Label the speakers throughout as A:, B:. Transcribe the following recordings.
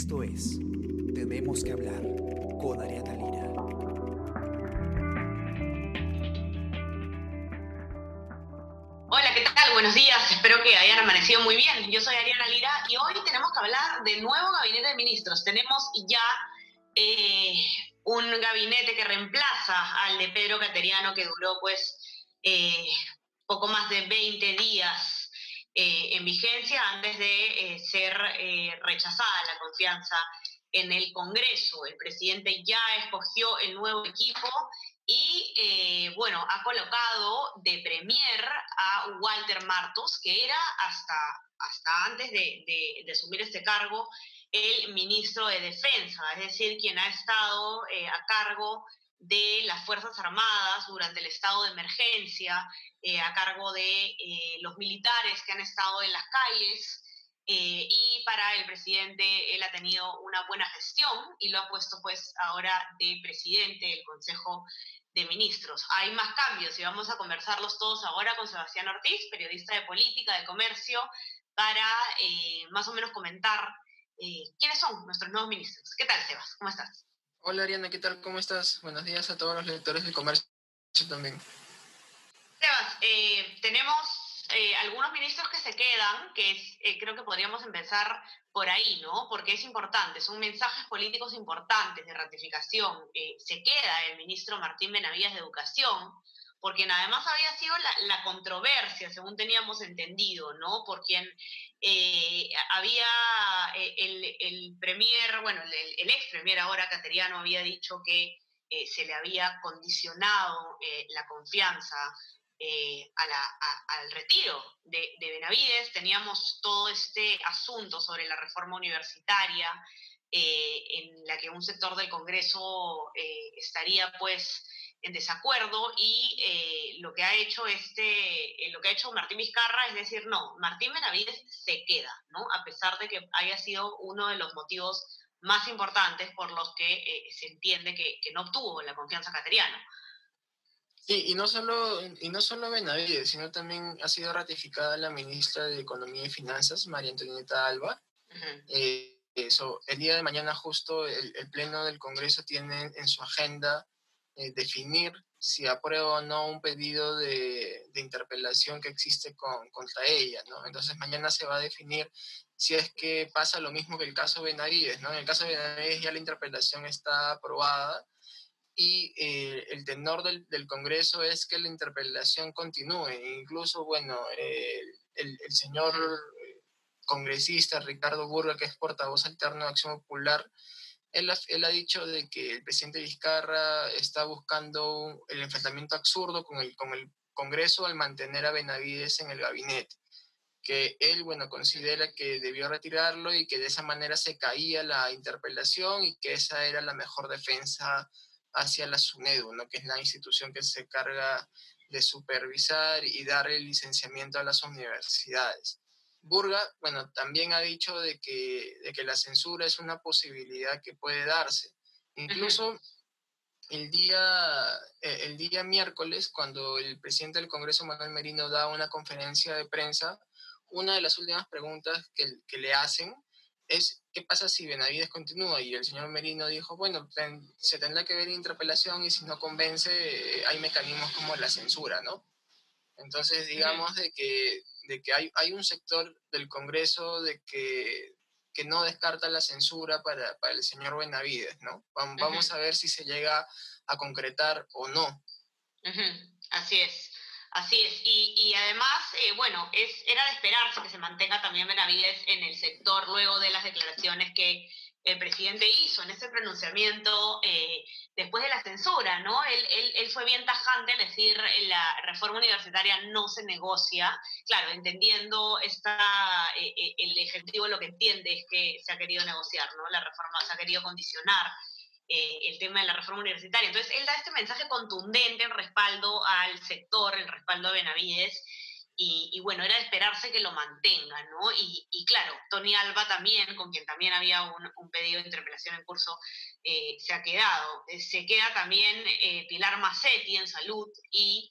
A: Esto es Tenemos que hablar con Ariana Lira.
B: Hola, ¿qué tal? Buenos días. Espero que hayan amanecido muy bien. Yo soy Ariana Lira y hoy tenemos que hablar del nuevo gabinete de ministros. Tenemos ya eh, un gabinete que reemplaza al de Pedro Cateriano que duró pues eh, poco más de 20 días eh, en vigencia antes de ser rechazada la confianza en el Congreso. El presidente ya escogió el nuevo equipo y, bueno, ha colocado de premier a Walter Martos, que era hasta, hasta antes de, de asumir este cargo el ministro de Defensa, es decir, quien ha estado eh, a cargo de las Fuerzas Armadas durante el estado de emergencia, eh, a cargo de eh, los militares que han estado en las calles. y para el presidente él ha tenido una buena gestión y lo ha puesto pues ahora de presidente del Consejo de Ministros. Hay más cambios y vamos a conversarlos todos ahora con Sebastián Ortiz, periodista de política, de comercio, para más o menos comentar eh, quiénes son nuestros nuevos ministros. ¿Qué tal, Sebas? ¿Cómo estás?
C: Hola, Ariana, ¿qué tal? ¿Cómo estás? Buenos días a todos los lectores de comercio también.
B: Sebas, eh, tenemos eh, algunos ministros que se quedan, que creo que podríamos empezar por ahí, ¿no? Porque es importante, son mensajes políticos importantes de ratificación. se queda el ministro Martín Benavides de Educación, porque además había sido la, controversia, según teníamos entendido, ¿no? Por quien eh, había eh, el, el, premier, bueno, el, ex premier ahora, Cateriano, había dicho que eh, se le había condicionado la confianza al retiro de, Benavides. Teníamos todo este asunto sobre la reforma universitaria, en la que un sector del Congreso estaría, pues, en desacuerdo y eh, lo que ha hecho este, eh, lo que ha hecho Martín Vizcarra es decir, no, Martín Benavides se queda, ¿no? A pesar de que haya sido uno de los motivos más importantes por los que eh, se entiende que, no obtuvo la confianza cateriano.
C: Sí, y no solo, y no solo Benavides, sino también ha sido ratificada la ministra de Economía y Finanzas, María Antonieta Alba. eso, el día de mañana justo el, el Pleno del Congreso tiene en su agenda eh, definir si aprueba o no un pedido de, interpelación que existe con, contra ella, ¿no? Entonces mañana se va a definir si es que pasa lo mismo que el caso Benavides. En el caso de Benavides ya la interpelación está aprobada y eh, el tenor del, Congreso es que la interpelación continúe. Incluso, bueno, el, el, señor congresista Ricardo Burga, que es portavoz alterno de Acción Popular, él, ha dicho de que el presidente Vizcarra está buscando el enfrentamiento absurdo con el, con el Congreso al mantener a Benavides en el gabinete, que él, bueno, considera que debió retirarlo y que de esa manera se caía la interpelación y que esa era la mejor defensa hacia la SUNEDU, ¿no? que es la institución que se carga de supervisar y dar el licenciamiento a las universidades. Burga, bueno, también ha dicho de que, de que la censura es una posibilidad que puede darse. Incluso el día, eh, el día miércoles, cuando el presidente del Congreso, Manuel Merino, da una conferencia de prensa, una de las últimas preguntas que, que le hacen es qué pasa si Benavides continúa y el señor Merino dijo, bueno, se tendrá que ver interpelación y si no convence eh, hay mecanismos como la censura, ¿no? Entonces digamos de que de que hay, hay un sector del Congreso de que, que no descarta la censura para, para, el señor Benavides, ¿no? Vamos a ver si se llega a concretar o no.
B: Así es, así es. Y, y además, eh, bueno, es, era de esperarse que se mantenga también Benavides en el sector luego de las declaraciones que el presidente hizo en ese pronunciamiento eh, después de la censura, ¿no? Él, él, fue bien tajante al decir la reforma universitaria no se negocia, claro, entendiendo esta, eh, eh, el Ejecutivo lo que entiende es que se ha querido negociar, ¿no? La reforma se ha querido condicionar el tema de la reforma universitaria. Entonces, él da este mensaje contundente en respaldo al sector, el respaldo a Benavides, y, bueno, era esperarse que lo mantenga, ¿no? Y, claro, Tony Alba también, con quien también había un, pedido de interpelación en curso, eh, se ha quedado. Eh, se queda también eh, Pilar Massetti en salud y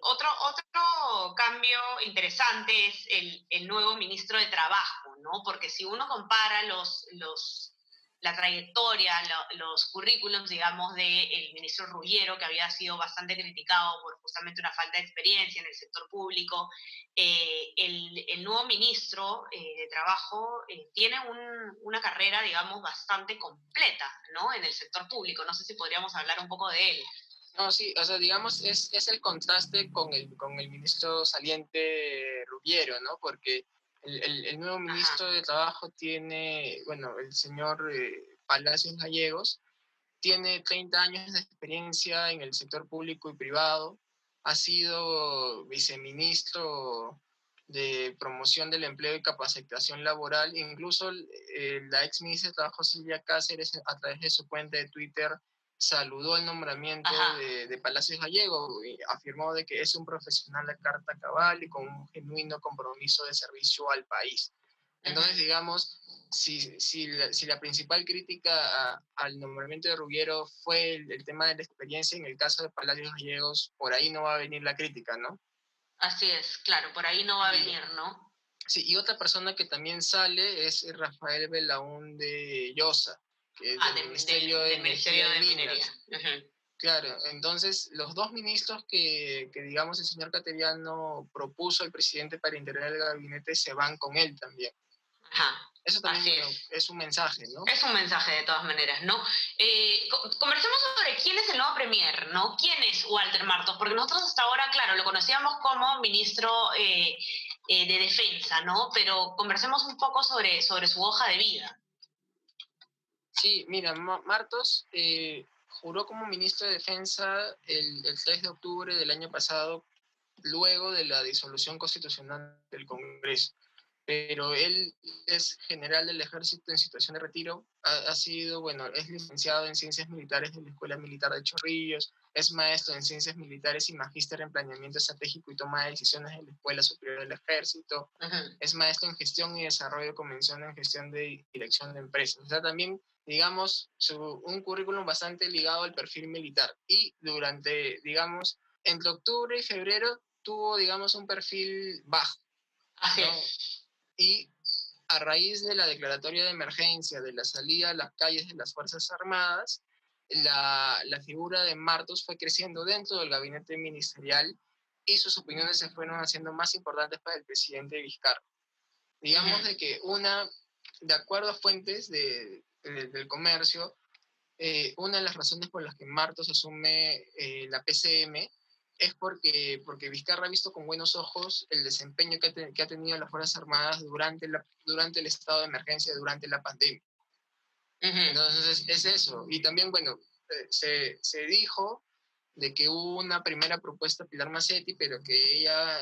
B: otro, otro cambio interesante es el, el, nuevo ministro de Trabajo, ¿no? Porque si uno compara los, los la trayectoria, los currículums, digamos, del ministro Ruggiero, que había sido bastante criticado por justamente una falta de experiencia en el sector público. Eh, el, nuevo ministro eh, de Trabajo eh, tiene una carrera, digamos, bastante completa, ¿no? En el sector público. No sé si podríamos hablar un poco de él.
C: No, sí, o sea, digamos, es, es el contraste con el, con el ministro saliente Ruggiero, ¿no? Porque el, nuevo ministro de Trabajo tiene, bueno, el señor eh, Palacios Gallegos, tiene 30 años de experiencia en el sector público y privado, ha sido viceministro de promoción del empleo y capacitación laboral, incluso eh, la ex ministra de Trabajo Silvia Cáceres a través de su cuenta de Twitter saludó el nombramiento de, Palacios Gallego y afirmó de que es un profesional de carta cabal y con un genuino compromiso de servicio al país. Entonces, digamos, si, si, la, principal crítica al nombramiento de Rubiero fue el, tema de la experiencia, en el caso de Palacios Gallegos, por ahí no va a venir la crítica, ¿no?
B: Así es, claro, por ahí no va a venir, ¿no?
C: Sí, y otra persona que también sale es Rafael Belaún de Llosa
B: ah, del, Ministerio, de, Minería.
C: Claro, entonces los dos ministros que, que, digamos, el señor Cateriano propuso al presidente para integrar el gabinete se van con él también.
B: Ajá.
C: Eso también es. un mensaje, ¿no?
B: Es un mensaje de todas maneras, ¿no? Eh, conversemos sobre quién es el nuevo premier, ¿no? ¿Quién es Walter Martos? Porque nosotros hasta ahora, claro, lo conocíamos como ministro eh, eh, de Defensa, ¿no? Pero conversemos un poco sobre, sobre su hoja de vida.
C: Sí, mira, Martos eh, juró como ministro de Defensa el, el 3 de octubre del año pasado, luego de la disolución constitucional del Congreso. Pero él es general del ejército en situación de retiro, ha, sido, bueno, es licenciado en ciencias militares de la Escuela Militar de Chorrillos, es maestro en ciencias militares y magíster en planeamiento estratégico y toma de decisiones en la Escuela Superior del Ejército, es maestro en gestión y desarrollo de convención en gestión de dirección de empresas. O sea, también, digamos, un currículum bastante ligado al perfil militar. Y durante, digamos, entre octubre y febrero tuvo, digamos, un perfil bajo.
B: Así
C: y a raíz de la declaratoria de emergencia, de la salida a las calles de las Fuerzas Armadas, la, la, figura de Martos fue creciendo dentro del gabinete ministerial y sus opiniones se fueron haciendo más importantes para el presidente Vizcarra. Digamos de que una, de acuerdo a fuentes de, del comercio, eh, una de las razones por las que Martos asume eh, la PCM es porque, porque Vizcarra ha visto con buenos ojos el desempeño que, que, ha tenido las Fuerzas Armadas durante, la, durante el estado de emergencia, durante la pandemia. Entonces, es eso. Y también, bueno, eh, se, se, dijo de que hubo una primera propuesta Pilar Macetti, pero que ella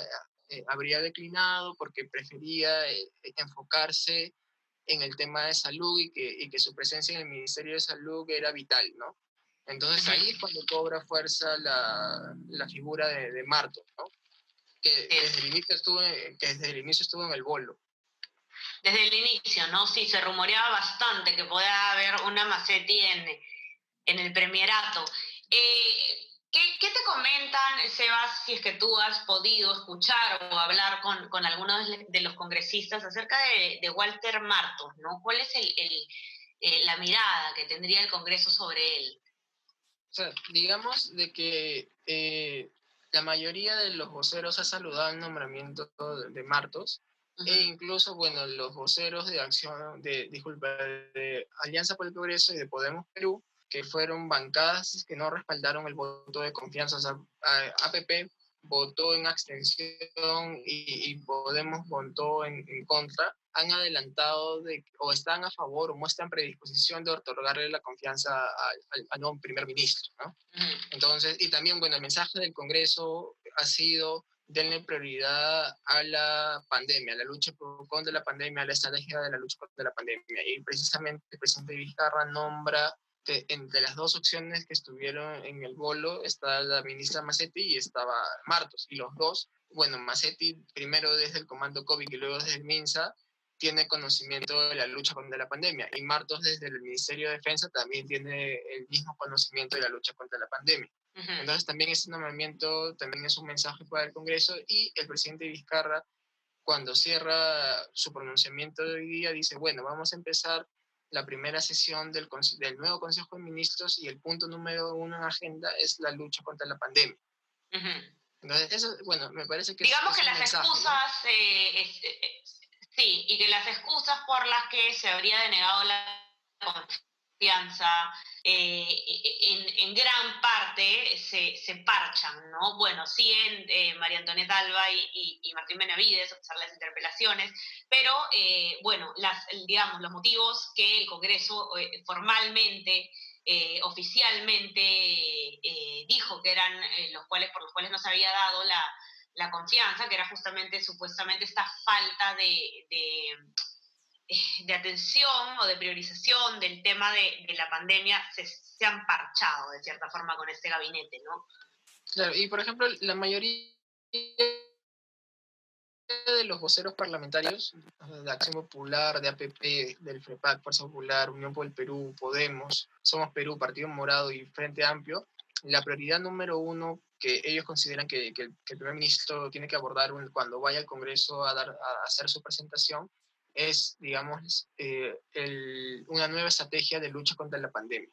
C: eh, habría declinado porque prefería eh, enfocarse en el tema de salud y que, y que su presencia en el Ministerio de Salud era vital, ¿no? Entonces ahí es cuando cobra fuerza la, la figura de, de Marto, ¿no? que, desde el inicio estuvo, que desde el inicio estuvo en el bolo.
B: Desde el inicio, ¿no? Sí, se rumoreaba bastante que podía haber una Macetti en, en el premierato. Eh, ¿qué, ¿qué, te comentan, Sebas, si es que tú has podido escuchar o hablar con, con algunos de los congresistas acerca de, de Walter Martos, ¿no? ¿Cuál es el, el, eh, la mirada que tendría el Congreso sobre él?
C: O sea, digamos de que eh, la mayoría de los voceros ha saludado el nombramiento de, Martos, e incluso, bueno, los voceros de acción, de, disculpa, de Alianza por el Progreso y de Podemos Perú, que fueron bancadas que no respaldaron el voto de confianza. O sea, APP votó en abstención y, Podemos votó en, en, contra, han adelantado de, o están a favor o muestran predisposición de otorgarle la confianza al, nuevo primer ministro. ¿no? Entonces, y también, bueno, el mensaje del Congreso ha sido denle prioridad a la pandemia, a la lucha contra la pandemia, a la estrategia de la lucha contra la pandemia. Y precisamente el presidente Vizcarra nombra que entre las dos opciones que estuvieron en el bolo está la ministra Macetti y estaba Martos. Y los dos, bueno, Macetti primero desde el comando COVID y luego desde el MINSA, tiene conocimiento de la lucha contra la pandemia. Y Martos desde el Ministerio de Defensa también tiene el mismo conocimiento de la lucha contra la pandemia. Entonces también ese nombramiento también es un mensaje para el Congreso y el presidente Vizcarra cuando cierra su pronunciamiento de hoy día dice, bueno, vamos a empezar la primera sesión del, del nuevo Consejo de Ministros y el punto número uno en la agenda es la lucha contra la pandemia. Entonces, eso, bueno, me parece que...
B: Digamos que las excusas, eh, eh, sí, y que las excusas por las que se habría denegado la confianza, eh, en, gran parte se, parchan, ¿no? Bueno, siguen eh, María Antonieta Alba y, Martín Benavides, a las interpelaciones, pero, eh, bueno, digamos, los motivos que el Congreso formalmente, oficialmente dijo que eran los cuales, por los cuales no se había dado la, confianza, que era justamente, supuestamente, esta falta de eh, de atención o de priorización del tema de, la pandemia se, han parchado de cierta forma con este gabinete, ¿no?
C: Claro, y por ejemplo, la mayoría de los voceros parlamentarios de Acción Popular, de APP, del FREPAC, Fuerza Popular, Unión por el Perú, Podemos, Somos Perú, Partido Morado y Frente Amplio, la prioridad número uno que ellos consideran que, el, primer ministro tiene que abordar cuando vaya al Congreso a, dar, a hacer su presentación es, digamos, eh, una nueva estrategia de lucha contra la pandemia.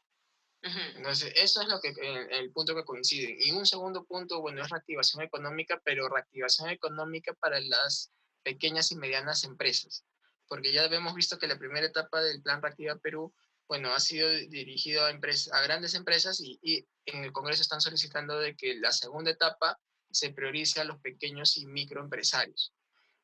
C: Entonces, eso es lo que, el, punto que coinciden. Y un segundo punto, bueno, es reactivación económica, pero reactivación económica para las pequeñas y medianas empresas. Porque ya hemos visto que la primera etapa del Plan Reactiva Perú, bueno, ha sido dirigido a, empresas, a grandes empresas y, y en el Congreso están solicitando de que la segunda etapa se priorice a los pequeños y microempresarios.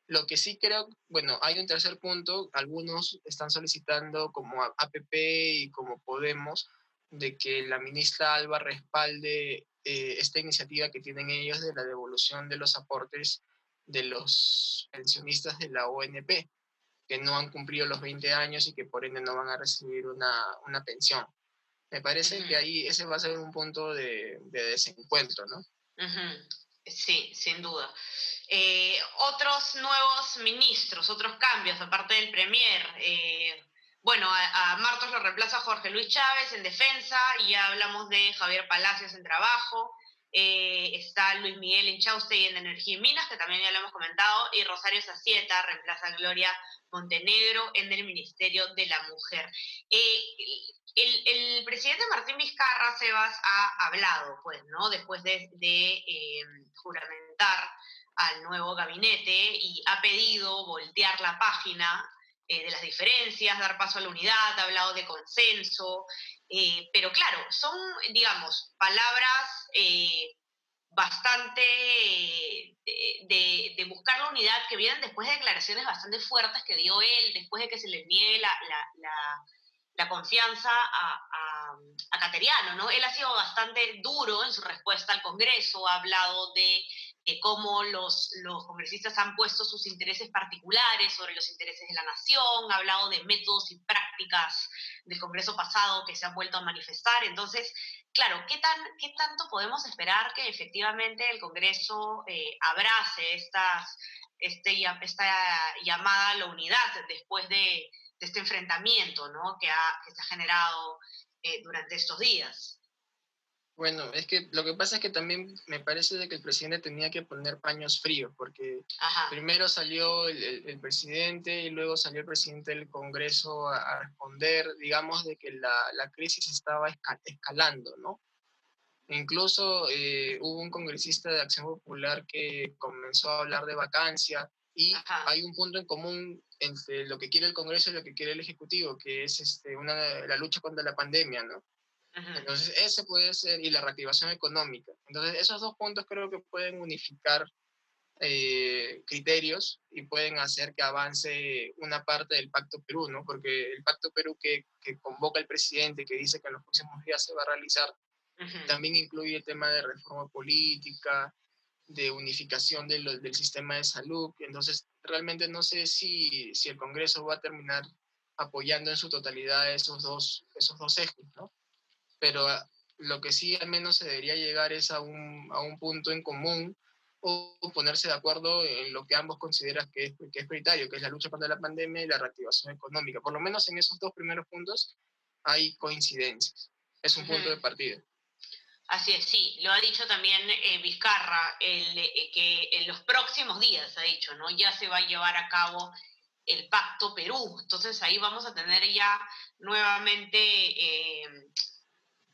C: Lo que sí creo, bueno, hay un tercer punto, algunos están solicitando como APP y como Podemos de que la ministra Alba respalde eh, esta iniciativa que tienen ellos de la devolución de los aportes de los pensionistas de la ONP, que no han cumplido los 20 años y que por ende no van a recibir una, una pensión. Me parece que ahí ese va a ser un punto de, de desencuentro, ¿no?
B: Sí, sin duda. Eh, otros nuevos ministros, otros cambios, aparte del Premier. Eh, bueno, a, Martos lo reemplaza Jorge Luis Chávez en defensa, y ya hablamos de Javier Palacios en trabajo. Eh, está Luis Miguel y en Energía y Minas, que también ya lo hemos comentado, y Rosario Sacieta reemplaza a Gloria Montenegro en el Ministerio de la Mujer. El, presidente Martín Vizcarra, Sebas, ha hablado, pues, ¿no? Después de, juramentar al nuevo gabinete y ha pedido voltear la página eh, de las diferencias, dar paso a la unidad, ha hablado de consenso, eh, pero claro, son, digamos, palabras eh, bastante de, buscar la unidad que vienen después de declaraciones bastante fuertes que dio él, después de que se le niegue la, la, confianza a, a, Cateriano, ¿no? Él ha sido bastante duro en su respuesta al Congreso, ha hablado de cómo los, los congresistas han puesto sus intereses particulares sobre los intereses de la nación, ha hablado de métodos y prácticas del Congreso pasado que se han vuelto a manifestar. Entonces, claro, ¿qué, tan, qué tanto podemos esperar que efectivamente el Congreso eh, abrace estas, este, esta llamada a la unidad después de, este enfrentamiento ¿no? que, ha, que se ha generado eh, durante estos días?
C: Bueno, es que lo que pasa es que también me parece de que el presidente tenía que poner paños fríos, porque primero salió el, presidente y luego salió el presidente del Congreso a, responder, digamos, de que la, la crisis estaba escalando, ¿no? Incluso eh, hubo un congresista de Acción Popular que comenzó a hablar de vacancia y hay un punto en común entre lo que quiere el Congreso y lo que quiere el Ejecutivo, que es este, una, la lucha contra la pandemia, ¿no? Entonces, ese puede ser, y la reactivación económica. Entonces, esos dos puntos creo que pueden unificar eh, criterios y pueden hacer que avance una parte del Pacto Perú, ¿no? Porque el Pacto Perú que, que convoca el presidente, que dice que en los próximos días se va a realizar, también incluye el tema de reforma política, de unificación de del sistema de salud. Entonces, realmente no sé si, si el Congreso va a terminar apoyando en su totalidad esos dos, esos dos ejes, ¿no? Pero ah, lo que sí al menos se debería llegar es a un, a un punto en común o ponerse de acuerdo en lo que ambos consideran que es, que es prioritario, que es la lucha contra la pandemia y la reactivación económica. Por lo menos en esos dos primeros puntos hay coincidencias. Es un punto de partida.
B: Así es, sí, lo ha dicho también eh, Vizcarra, eh, que en los próximos días, ha dicho, ¿no? Ya se va a llevar a cabo el Pacto Perú. Entonces ahí vamos a tener ya nuevamente eh,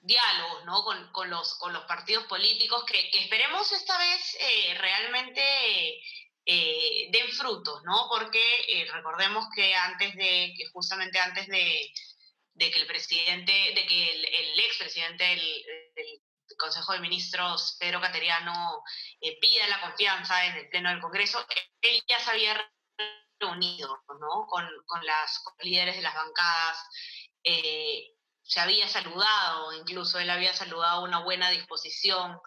B: diálogos, ¿no? Con, los, con los partidos políticos que, esperemos esta vez realmente den frutos, ¿no? Porque recordemos que antes de, que justamente antes de, que el presidente, de que el, expresidente del, Consejo de Ministros, Pedro Cateriano, eh, pide la confianza en el Pleno del Congreso, él ya se había reunido ¿no? con, con, las, líderes de las bancadas, eh, se había saludado, incluso él había saludado una buena disposición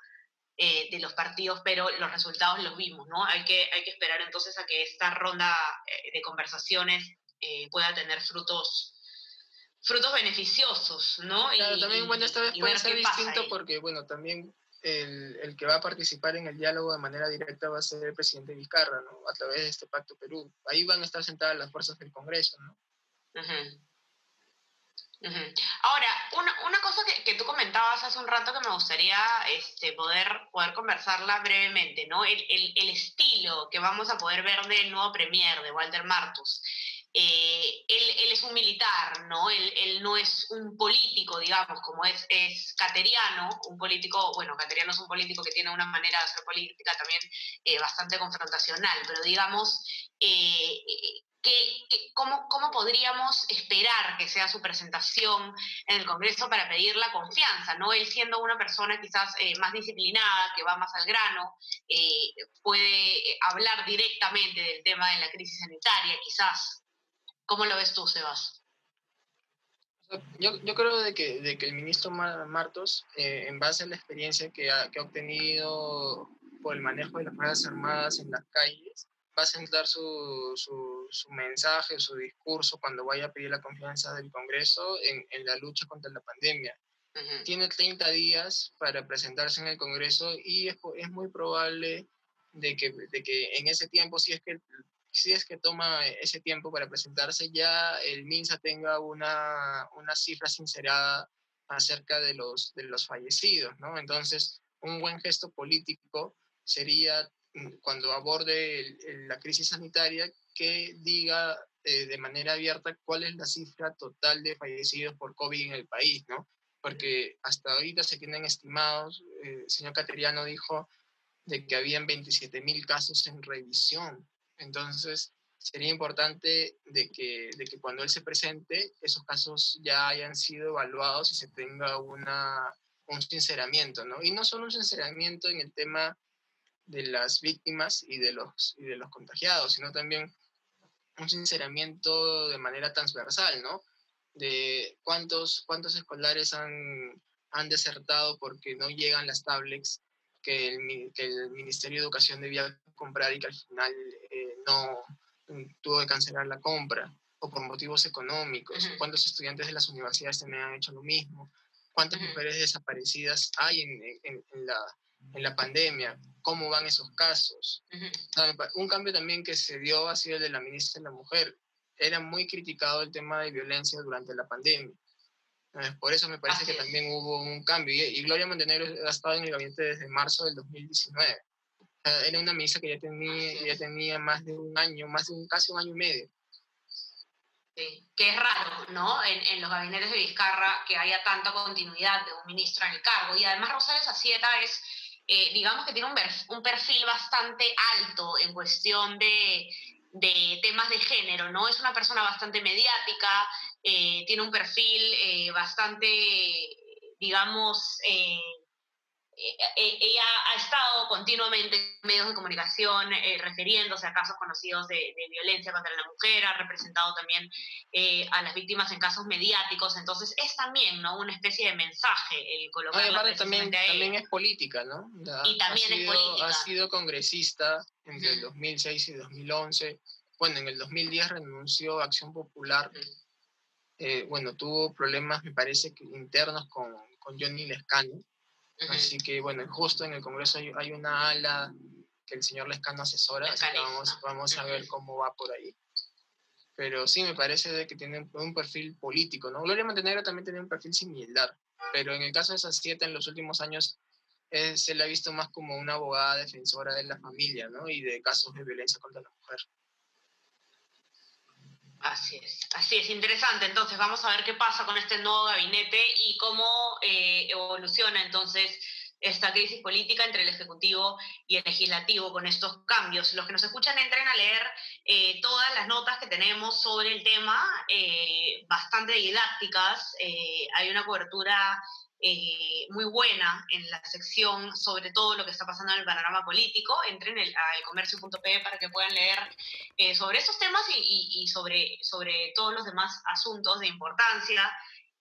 B: eh, de los partidos, pero los resultados los vimos, ¿no? Hay que, hay que esperar entonces a que esta ronda de conversaciones pueda tener frutos frutos beneficiosos, ¿no?
C: Claro, también, bueno, esta vez puede ser distinto porque, bueno, también el, el, que va a participar en el diálogo de manera directa va a ser el presidente Vizcarra, ¿no? A través de este Pacto Perú. Ahí van a estar sentadas las fuerzas del Congreso, ¿no?
B: Ahora, una, una cosa que, que, tú comentabas hace un rato que me gustaría este, poder, poder conversarla brevemente, ¿no? El, el, el estilo que vamos a poder ver del nuevo premier, de Walter Martus. Eh, él, es un militar, ¿no? Él, no es un político, digamos, como es, es Cateriano, un político, bueno, Cateriano es un político que tiene una manera de hacer política también eh, bastante confrontacional, pero digamos, eh, que, ¿cómo, ¿cómo, podríamos esperar que sea su presentación en el Congreso para pedir la confianza? ¿no? Él siendo una persona quizás más disciplinada, que va más al grano, puede hablar directamente del tema de la crisis sanitaria, quizás. ¿Cómo lo ves tú, Sebas?
C: Yo, yo creo de que, de que el ministro Martos, eh, en base a la experiencia que ha, que ha, obtenido por el manejo de las Fuerzas Armadas en las calles, va a centrar su, su, su, mensaje, su discurso cuando vaya a pedir la confianza del Congreso en, en la lucha contra la pandemia. Tiene 30 días para presentarse en el Congreso y es, es muy probable de que, de que en ese tiempo, si es que si es que toma ese tiempo para presentarse, ya el MINSA tenga una, una cifra sincerada acerca de los, de los fallecidos, ¿no? Entonces, un buen gesto político sería mm, cuando aborde la crisis sanitaria que diga eh, de manera abierta cuál es la cifra total de fallecidos por COVID en el país, ¿no? Porque hasta ahorita se tienen estimados, eh, el señor Cateriano dijo de que habían 27 mil casos en revisión, entonces, sería importante de que, de que cuando él se presente, esos casos ya hayan sido evaluados y se tenga una, un sinceramiento, ¿no? Y no solo un sinceramiento en el tema de las víctimas y de los, y de los contagiados, sino también un sinceramiento de manera transversal, ¿no? De cuántos, cuántos escolares han, han desertado porque no llegan las tablets que el, que el Ministerio de Educación debía comprar y que al final eh, no tuvo que cancelar la compra o por motivos económicos. ¿Cuántos estudiantes de las universidades también han hecho lo mismo? ¿Cuántas mujeres desaparecidas hay en, en, la, en, la, pandemia? ¿Cómo van esos casos? Un cambio también que se dio ha sido el de la ministra de la Mujer. Era muy criticado el tema de violencia durante la pandemia. Por eso me parece que también hubo un cambio. Y, Gloria Montenegro ha estado en el gabinete desde marzo del 2019 era una misa que ya tenía, ya tenía más de un año, más de un, casi un año y medio.
B: Sí, que es raro, ¿no? En, en, los gabinetes de Vizcarra que haya tanta continuidad de un ministro en el cargo. Y además Rosario Sacieta es, eh, digamos que tiene un, un, perfil bastante alto en cuestión de, de, temas de género, ¿no? Es una persona bastante mediática, eh, tiene un perfil eh, bastante, digamos, eh, ella ha estado continuamente en medios de comunicación eh, refiriéndose a casos conocidos de, violencia contra la mujer, ha representado también a las víctimas en casos mediáticos, entonces es también ¿no? una especie de mensaje el colocarla
C: también, también es política, ¿no?
B: y también
C: ha sido,
B: es política.
C: Ha sido congresista entre el 2006 y 2011, bueno, en el 2010 renunció a Acción Popular, bueno, tuvo problemas, me parece, internos con, con Johnny Lescano, Así que bueno, justo en el Congreso hay, una ala que el señor Lescano asesora, así que vamos, vamos a ver cómo va por ahí. Pero sí, me parece de que tiene un perfil político, ¿no? Gloria Montenegro también tiene un perfil similar. pero en el caso de siete en los últimos años eh, se le ha visto más como una abogada defensora de la familia, ¿no? Y de casos de violencia contra la mujer.
B: Así es, así es, interesante. Entonces vamos a ver qué pasa con este nuevo gabinete y cómo eh, evoluciona entonces esta crisis política entre el Ejecutivo y el Legislativo con estos cambios. Los que nos escuchan entren a leer eh, todas las notas que tenemos sobre el tema, eh, bastante didácticas. Hay una cobertura muy buena en la sección sobre todo lo que está pasando en el panorama político. Entren el, a elcomercio.pe para que puedan leer sobre esos temas y, y sobre, sobre todos los demás asuntos de importancia.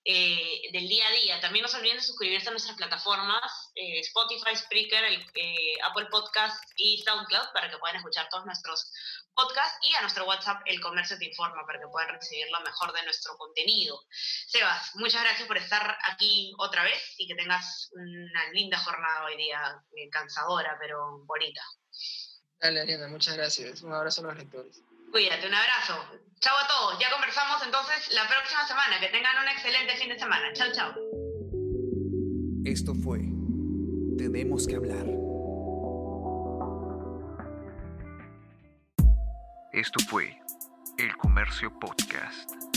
B: Eh, del día a día. También no se olviden de suscribirse a nuestras plataformas eh, Spotify, Spreaker, el, eh, Apple Podcast y SoundCloud para que puedan escuchar todos nuestros podcasts y a nuestro WhatsApp El Comercio Te Informa para que puedan recibir lo mejor de nuestro contenido. Sebas, muchas gracias por estar aquí otra vez y que tengas una linda jornada hoy día, cansadora pero bonita.
C: Dale, Ariana, muchas gracias. Un abrazo a los lectores.
B: Cuídate, un abrazo. Chao a todos. Ya conversamos entonces la próxima semana. Que tengan un excelente fin de semana. Chao, chao.
A: Esto fue Tenemos que hablar.
D: Esto fue El Comercio Podcast.